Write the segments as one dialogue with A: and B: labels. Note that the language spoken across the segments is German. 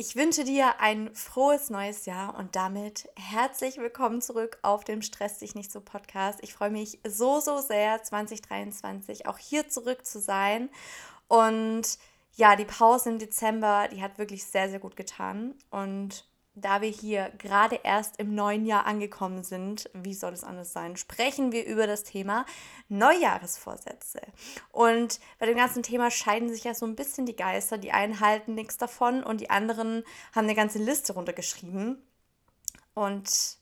A: Ich wünsche dir ein frohes neues Jahr und damit herzlich willkommen zurück auf dem Stress dich nicht so Podcast. Ich freue mich so, so sehr, 2023 auch hier zurück zu sein. Und ja, die Pause im Dezember, die hat wirklich sehr, sehr gut getan. Und da wir hier gerade erst im neuen Jahr angekommen sind, wie soll es anders sein, sprechen wir über das Thema Neujahresvorsätze. Und bei dem ganzen Thema scheiden sich ja so ein bisschen die Geister. Die einen halten nichts davon und die anderen haben eine ganze Liste runtergeschrieben. Und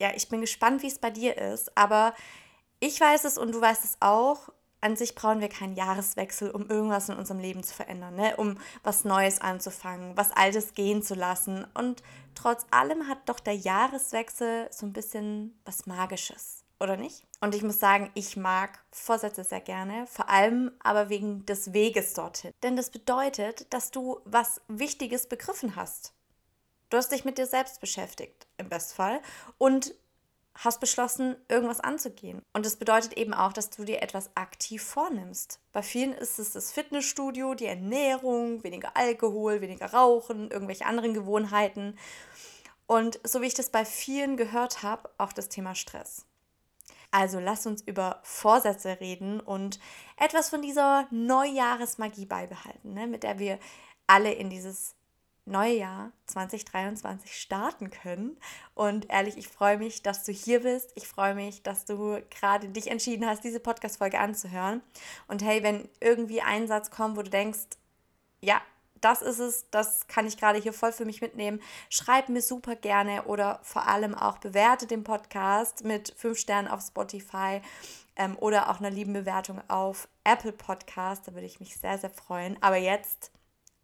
A: ja, ich bin gespannt, wie es bei dir ist. Aber ich weiß es und du weißt es auch an sich brauchen wir keinen Jahreswechsel, um irgendwas in unserem Leben zu verändern, ne? um was Neues anzufangen, was Altes gehen zu lassen. Und trotz allem hat doch der Jahreswechsel so ein bisschen was Magisches, oder nicht? Und ich muss sagen, ich mag Vorsätze sehr gerne, vor allem aber wegen des Weges dorthin. Denn das bedeutet, dass du was Wichtiges begriffen hast. Du hast dich mit dir selbst beschäftigt, im Bestfall, und hast beschlossen, irgendwas anzugehen. Und das bedeutet eben auch, dass du dir etwas aktiv vornimmst. Bei vielen ist es das Fitnessstudio, die Ernährung, weniger Alkohol, weniger Rauchen, irgendwelche anderen Gewohnheiten. Und so wie ich das bei vielen gehört habe, auch das Thema Stress. Also lass uns über Vorsätze reden und etwas von dieser Neujahresmagie beibehalten, ne, mit der wir alle in dieses neue Jahr 2023 starten können. Und ehrlich, ich freue mich, dass du hier bist. Ich freue mich, dass du gerade dich entschieden hast, diese Podcast-Folge anzuhören. Und hey, wenn irgendwie ein Satz kommt, wo du denkst, ja, das ist es, das kann ich gerade hier voll für mich mitnehmen. Schreib mir super gerne oder vor allem auch bewerte den Podcast mit fünf Sternen auf Spotify ähm, oder auch einer lieben Bewertung auf Apple Podcast. Da würde ich mich sehr, sehr freuen. Aber jetzt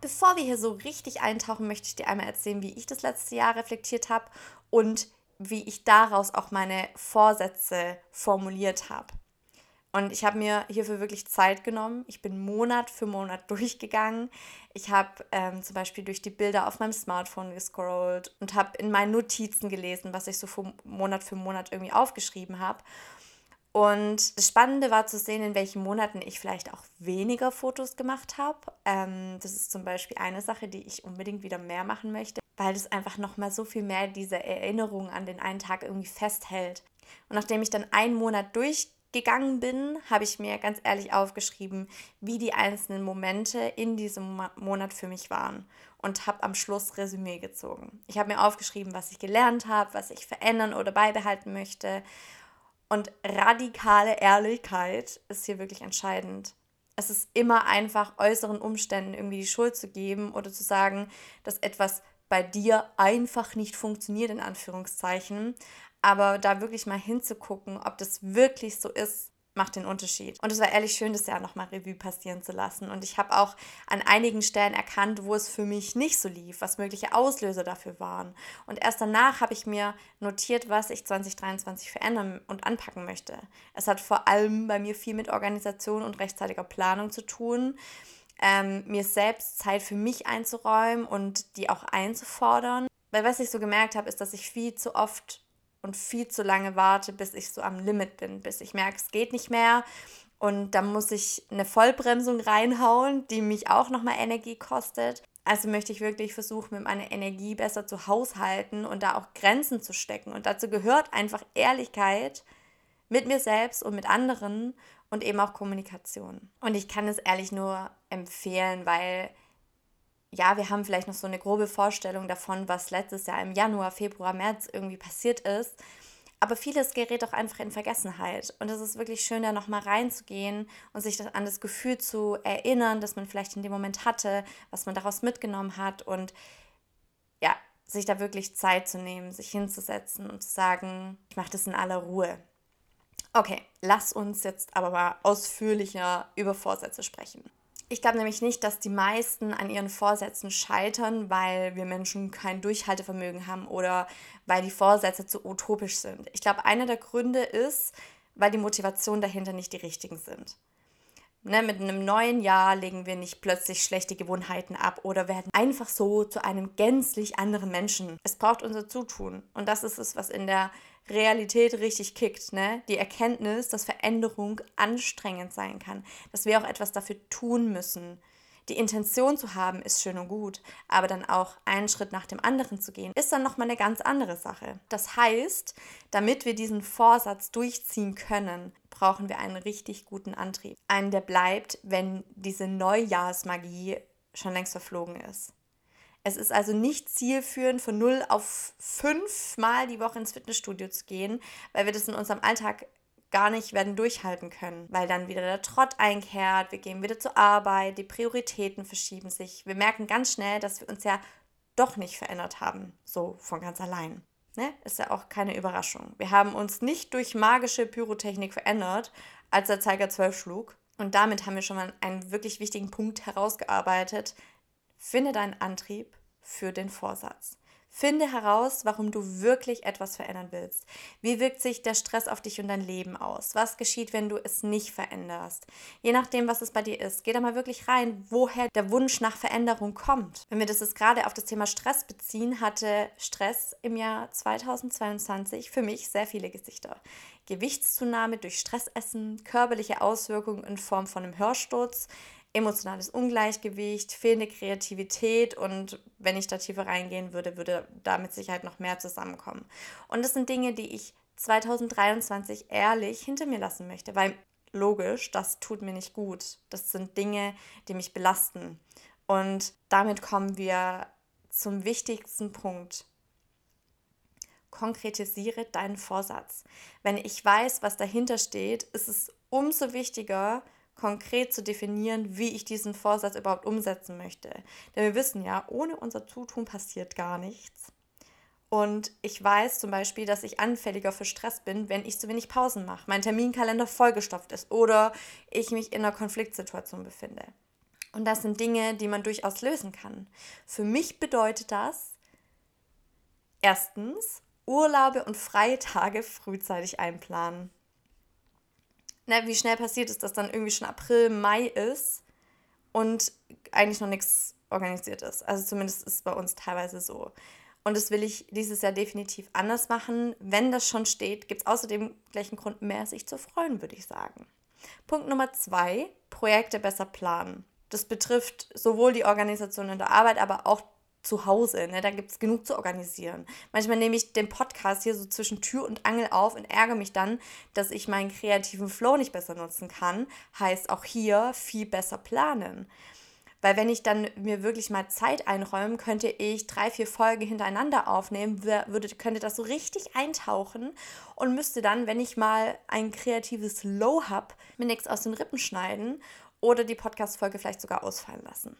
A: Bevor wir hier so richtig eintauchen, möchte ich dir einmal erzählen, wie ich das letzte Jahr reflektiert habe und wie ich daraus auch meine Vorsätze formuliert habe. Und ich habe mir hierfür wirklich Zeit genommen. Ich bin Monat für Monat durchgegangen. Ich habe ähm, zum Beispiel durch die Bilder auf meinem Smartphone gescrollt und habe in meinen Notizen gelesen, was ich so Monat für Monat irgendwie aufgeschrieben habe. Und das Spannende war zu sehen, in welchen Monaten ich vielleicht auch weniger Fotos gemacht habe. Ähm, das ist zum Beispiel eine Sache, die ich unbedingt wieder mehr machen möchte, weil das einfach nochmal so viel mehr diese Erinnerung an den einen Tag irgendwie festhält. Und nachdem ich dann einen Monat durchgegangen bin, habe ich mir ganz ehrlich aufgeschrieben, wie die einzelnen Momente in diesem Monat für mich waren und habe am Schluss Resümee gezogen. Ich habe mir aufgeschrieben, was ich gelernt habe, was ich verändern oder beibehalten möchte und radikale Ehrlichkeit ist hier wirklich entscheidend. Es ist immer einfach äußeren Umständen irgendwie die Schuld zu geben oder zu sagen, dass etwas bei dir einfach nicht funktioniert, in Anführungszeichen. Aber da wirklich mal hinzugucken, ob das wirklich so ist, macht den Unterschied. Und es war ehrlich schön, das Jahr nochmal Revue passieren zu lassen. Und ich habe auch an einigen Stellen erkannt, wo es für mich nicht so lief, was mögliche Auslöser dafür waren. Und erst danach habe ich mir notiert, was ich 2023 verändern und anpacken möchte. Es hat vor allem bei mir viel mit Organisation und rechtzeitiger Planung zu tun. Ähm, mir selbst Zeit für mich einzuräumen und die auch einzufordern. Weil was ich so gemerkt habe, ist, dass ich viel zu oft und viel zu lange warte, bis ich so am Limit bin, bis ich merke, es geht nicht mehr. Und dann muss ich eine Vollbremsung reinhauen, die mich auch nochmal Energie kostet. Also möchte ich wirklich versuchen, mit meiner Energie besser zu haushalten und da auch Grenzen zu stecken. Und dazu gehört einfach Ehrlichkeit mit mir selbst und mit anderen und eben auch Kommunikation. Und ich kann es ehrlich nur empfehlen, weil ja, wir haben vielleicht noch so eine grobe Vorstellung davon, was letztes Jahr im Januar, Februar, März irgendwie passiert ist. Aber vieles gerät auch einfach in Vergessenheit. Und es ist wirklich schön, da nochmal reinzugehen und sich das, an das Gefühl zu erinnern, das man vielleicht in dem Moment hatte, was man daraus mitgenommen hat und ja, sich da wirklich Zeit zu nehmen, sich hinzusetzen und zu sagen, ich mache das in aller Ruhe. Okay, lass uns jetzt aber mal ausführlicher über Vorsätze sprechen. Ich glaube nämlich nicht, dass die meisten an ihren Vorsätzen scheitern, weil wir Menschen kein Durchhaltevermögen haben oder weil die Vorsätze zu utopisch sind. Ich glaube, einer der Gründe ist, weil die Motivation dahinter nicht die richtigen sind. Ne, mit einem neuen Jahr legen wir nicht plötzlich schlechte Gewohnheiten ab oder werden einfach so zu einem gänzlich anderen Menschen. Es braucht unser Zutun. Und das ist es, was in der Realität richtig kickt. Ne? Die Erkenntnis, dass Veränderung anstrengend sein kann, dass wir auch etwas dafür tun müssen. Die Intention zu haben ist schön und gut, aber dann auch einen Schritt nach dem anderen zu gehen, ist dann nochmal eine ganz andere Sache. Das heißt, damit wir diesen Vorsatz durchziehen können, brauchen wir einen richtig guten Antrieb. Einen, der bleibt, wenn diese Neujahrsmagie schon längst verflogen ist. Es ist also nicht zielführend, von 0 auf 5 Mal die Woche ins Fitnessstudio zu gehen, weil wir das in unserem Alltag gar nicht werden durchhalten können, weil dann wieder der Trott einkehrt, wir gehen wieder zur Arbeit, die Prioritäten verschieben sich. Wir merken ganz schnell, dass wir uns ja doch nicht verändert haben, so von ganz allein. Ne? Ist ja auch keine Überraschung. Wir haben uns nicht durch magische Pyrotechnik verändert, als der Zeiger 12 schlug. Und damit haben wir schon mal einen wirklich wichtigen Punkt herausgearbeitet. Finde deinen Antrieb für den Vorsatz. Finde heraus, warum du wirklich etwas verändern willst. Wie wirkt sich der Stress auf dich und dein Leben aus? Was geschieht, wenn du es nicht veränderst? Je nachdem, was es bei dir ist, geh da mal wirklich rein, woher der Wunsch nach Veränderung kommt. Wenn wir das jetzt gerade auf das Thema Stress beziehen, hatte Stress im Jahr 2022 für mich sehr viele Gesichter. Gewichtszunahme durch Stressessen, körperliche Auswirkungen in Form von einem Hörsturz, emotionales Ungleichgewicht, fehlende Kreativität und wenn ich da tiefer reingehen würde, würde da mit Sicherheit noch mehr zusammenkommen. Und das sind Dinge, die ich 2023 ehrlich hinter mir lassen möchte, weil logisch, das tut mir nicht gut. Das sind Dinge, die mich belasten. Und damit kommen wir zum wichtigsten Punkt. Konkretisiere deinen Vorsatz. Wenn ich weiß, was dahinter steht, ist es umso wichtiger, konkret zu definieren, wie ich diesen Vorsatz überhaupt umsetzen möchte. Denn wir wissen ja, ohne unser Zutun passiert gar nichts. Und ich weiß zum Beispiel, dass ich anfälliger für Stress bin, wenn ich zu wenig Pausen mache, mein Terminkalender vollgestopft ist oder ich mich in einer Konfliktsituation befinde. Und das sind Dinge, die man durchaus lösen kann. Für mich bedeutet das, erstens, Urlaube und freie Tage frühzeitig einplanen ne, wie schnell passiert ist, dass dann irgendwie schon April, Mai ist und eigentlich noch nichts organisiert ist. Also zumindest ist es bei uns teilweise so. Und das will ich dieses Jahr definitiv anders machen. Wenn das schon steht, gibt es außerdem gleich einen Grund mehr, sich zu freuen, würde ich sagen. Punkt Nummer zwei, Projekte besser planen. Das betrifft sowohl die Organisation in der Arbeit, aber auch zu Hause. Ne? Da gibt es genug zu organisieren. Manchmal nehme ich den Podcast hier so zwischen Tür und Angel auf und ärgere mich dann, dass ich meinen kreativen Flow nicht besser nutzen kann. Heißt auch hier viel besser planen. Weil wenn ich dann mir wirklich mal Zeit einräume, könnte ich drei, vier Folgen hintereinander aufnehmen, würde, könnte das so richtig eintauchen und müsste dann, wenn ich mal ein kreatives Low habe, mir nichts aus den Rippen schneiden oder die Podcast-Folge vielleicht sogar ausfallen lassen.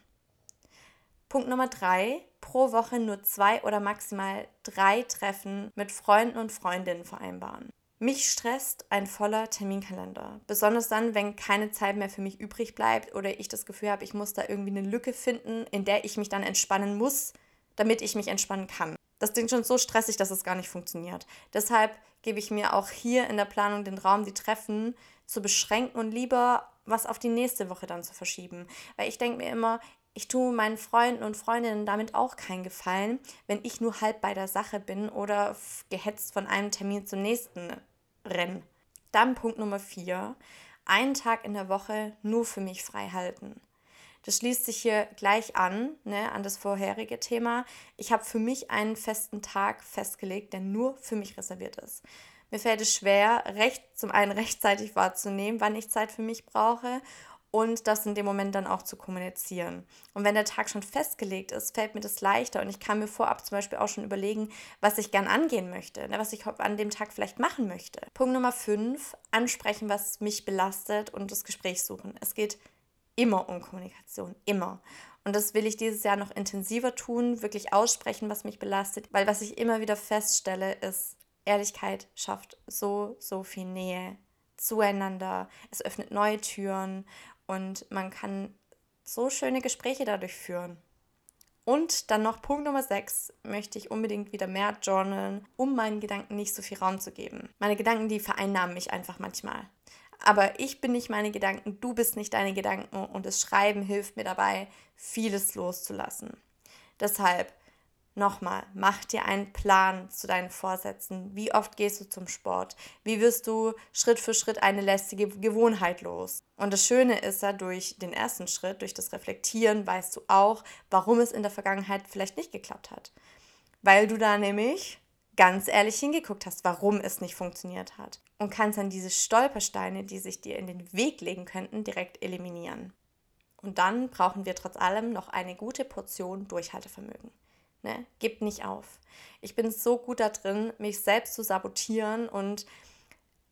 A: Punkt Nummer drei, pro Woche nur zwei oder maximal drei Treffen mit Freunden und Freundinnen vereinbaren. Mich stresst ein voller Terminkalender. Besonders dann, wenn keine Zeit mehr für mich übrig bleibt oder ich das Gefühl habe, ich muss da irgendwie eine Lücke finden, in der ich mich dann entspannen muss, damit ich mich entspannen kann. Das klingt schon so stressig, dass es gar nicht funktioniert. Deshalb gebe ich mir auch hier in der Planung den Raum, die Treffen zu beschränken und lieber was auf die nächste Woche dann zu verschieben. Weil ich denke mir immer, ich tue meinen Freunden und Freundinnen damit auch keinen Gefallen, wenn ich nur halb bei der Sache bin oder gehetzt von einem Termin zum nächsten renne. Dann Punkt Nummer vier, einen Tag in der Woche nur für mich frei halten. Das schließt sich hier gleich an, ne, an das vorherige Thema. Ich habe für mich einen festen Tag festgelegt, der nur für mich reserviert ist. Mir fällt es schwer, recht, zum einen rechtzeitig wahrzunehmen, wann ich Zeit für mich brauche und das in dem Moment dann auch zu kommunizieren. Und wenn der Tag schon festgelegt ist, fällt mir das leichter und ich kann mir vorab zum Beispiel auch schon überlegen, was ich gern angehen möchte, ne, was ich an dem Tag vielleicht machen möchte. Punkt Nummer 5, ansprechen, was mich belastet und das Gespräch suchen. Es geht immer um Kommunikation, immer. Und das will ich dieses Jahr noch intensiver tun, wirklich aussprechen, was mich belastet, weil was ich immer wieder feststelle, ist, Ehrlichkeit schafft so, so viel Nähe zueinander. Es öffnet neue Türen und man kann so schöne Gespräche dadurch führen. Und dann noch Punkt Nummer 6 möchte ich unbedingt wieder mehr journalen, um meinen Gedanken nicht so viel Raum zu geben. Meine Gedanken, die vereinnahmen mich einfach manchmal. Aber ich bin nicht meine Gedanken, du bist nicht deine Gedanken und das Schreiben hilft mir dabei, vieles loszulassen. Deshalb Nochmal, mach dir einen Plan zu deinen Vorsätzen. Wie oft gehst du zum Sport? Wie wirst du Schritt für Schritt eine lästige Gewohnheit los? Und das Schöne ist ja, durch den ersten Schritt, durch das Reflektieren, weißt du auch, warum es in der Vergangenheit vielleicht nicht geklappt hat. Weil du da nämlich ganz ehrlich hingeguckt hast, warum es nicht funktioniert hat. Und kannst dann diese Stolpersteine, die sich dir in den Weg legen könnten, direkt eliminieren. Und dann brauchen wir trotz allem noch eine gute Portion Durchhaltevermögen. Ne? Gib nicht auf. Ich bin so gut da drin, mich selbst zu sabotieren und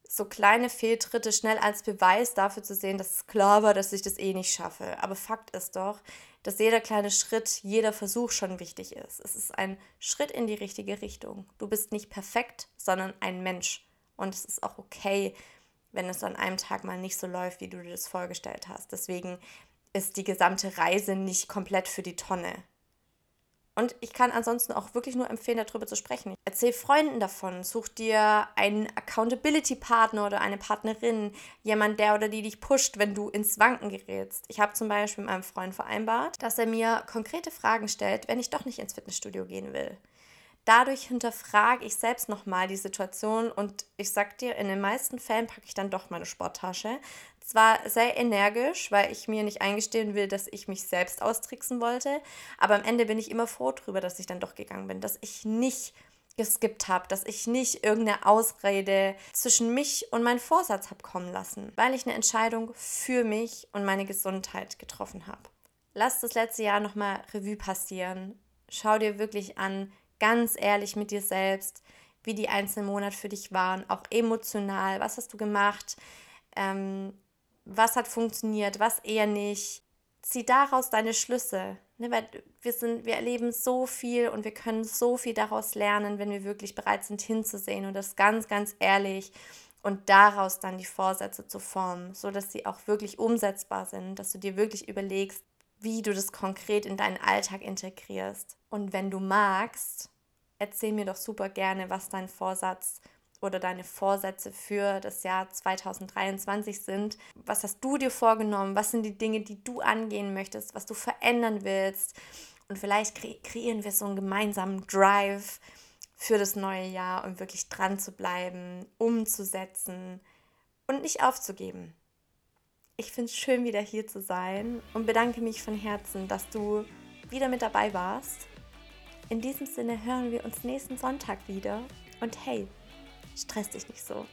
A: so kleine Fehltritte schnell als Beweis dafür zu sehen, dass es klar war, dass ich das eh nicht schaffe. Aber Fakt ist doch, dass jeder kleine Schritt, jeder Versuch schon wichtig ist. Es ist ein Schritt in die richtige Richtung. Du bist nicht perfekt, sondern ein Mensch. Und es ist auch okay, wenn es an einem Tag mal nicht so läuft, wie du dir das vorgestellt hast. Deswegen ist die gesamte Reise nicht komplett für die Tonne. Und ich kann ansonsten auch wirklich nur empfehlen, darüber zu sprechen. Erzähl Freunden davon, such dir einen Accountability-Partner oder eine Partnerin, jemand, der oder die dich pusht, wenn du ins Wanken gerätst. Ich habe zum Beispiel mit meinem Freund vereinbart, dass er mir konkrete Fragen stellt, wenn ich doch nicht ins Fitnessstudio gehen will dadurch hinterfrage ich selbst nochmal die Situation und ich sag dir, in den meisten Fällen packe ich dann doch meine Sporttasche. Zwar sehr energisch, weil ich mir nicht eingestehen will, dass ich mich selbst austricksen wollte, aber am Ende bin ich immer froh darüber, dass ich dann doch gegangen bin, dass ich nicht geskippt habe, dass ich nicht irgendeine Ausrede zwischen mich und meinen Vorsatz habe kommen lassen, weil ich eine Entscheidung für mich und meine Gesundheit getroffen habe. Lass das letzte Jahr nochmal Revue passieren. Schau dir wirklich an, ganz ehrlich mit dir selbst, wie die einzelnen Monate für dich waren, auch emotional. Was hast du gemacht? Ähm, was hat funktioniert? Was eher nicht? Zieh daraus deine Schlüsse. Ne, weil wir, sind, wir erleben so viel und wir können so viel daraus lernen, wenn wir wirklich bereit sind hinzusehen und das ganz, ganz ehrlich und daraus dann die Vorsätze zu formen, sodass sie auch wirklich umsetzbar sind, dass du dir wirklich überlegst, wie du das konkret in deinen Alltag integrierst. Und wenn du magst, erzähl mir doch super gerne, was dein Vorsatz oder deine Vorsätze für das Jahr 2023 sind. Was hast du dir vorgenommen? Was sind die Dinge, die du angehen möchtest, was du verändern willst? Und vielleicht kre kreieren wir so einen gemeinsamen Drive für das neue Jahr, um wirklich dran zu bleiben, umzusetzen und nicht aufzugeben. Ich finde es schön, wieder hier zu sein und bedanke mich von Herzen, dass du wieder mit dabei warst. In diesem Sinne hören wir uns nächsten Sonntag wieder und hey, stress dich nicht so.